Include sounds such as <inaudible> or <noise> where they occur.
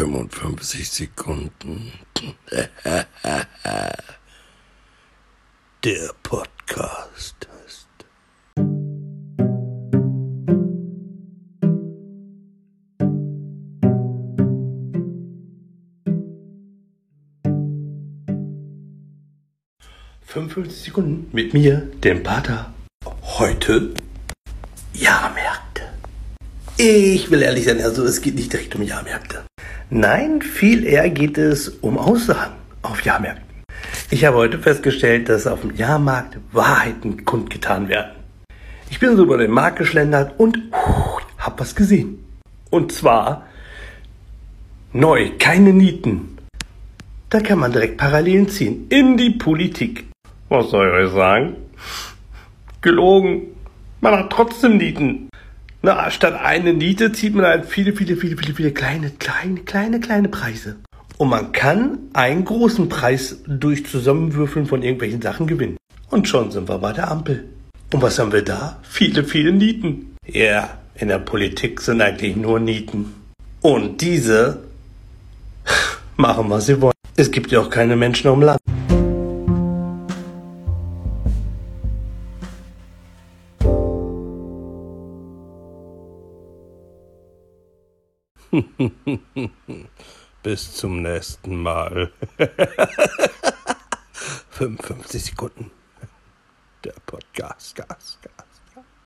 55 Sekunden. <laughs> Der Podcast ist. »55 Sekunden mit mir, dem Pater. Heute Jahrmärkte. Ich will ehrlich sein, also es geht nicht direkt um Jahrmärkte. Nein, viel eher geht es um Aussagen auf Jahrmärkten. Ich habe heute festgestellt, dass auf dem Jahrmarkt Wahrheiten kundgetan werden. Ich bin so über den Markt geschlendert und uh, hab was gesehen. Und zwar neu, keine Nieten. Da kann man direkt Parallelen ziehen in die Politik. Was soll ich euch sagen? Gelogen. Man hat trotzdem Nieten. Na, statt eine Niete zieht man halt viele, viele, viele, viele, viele kleine, kleine, kleine, kleine Preise. Und man kann einen großen Preis durch Zusammenwürfeln von irgendwelchen Sachen gewinnen. Und schon sind wir bei der Ampel. Und was haben wir da? Viele, viele Nieten. Ja, in der Politik sind eigentlich nur Nieten. Und diese <laughs> machen, was sie wollen. Es gibt ja auch keine Menschen am Land. <laughs> Bis zum nächsten Mal. <laughs> 55 Sekunden. Der Podcast, Gas, Gas.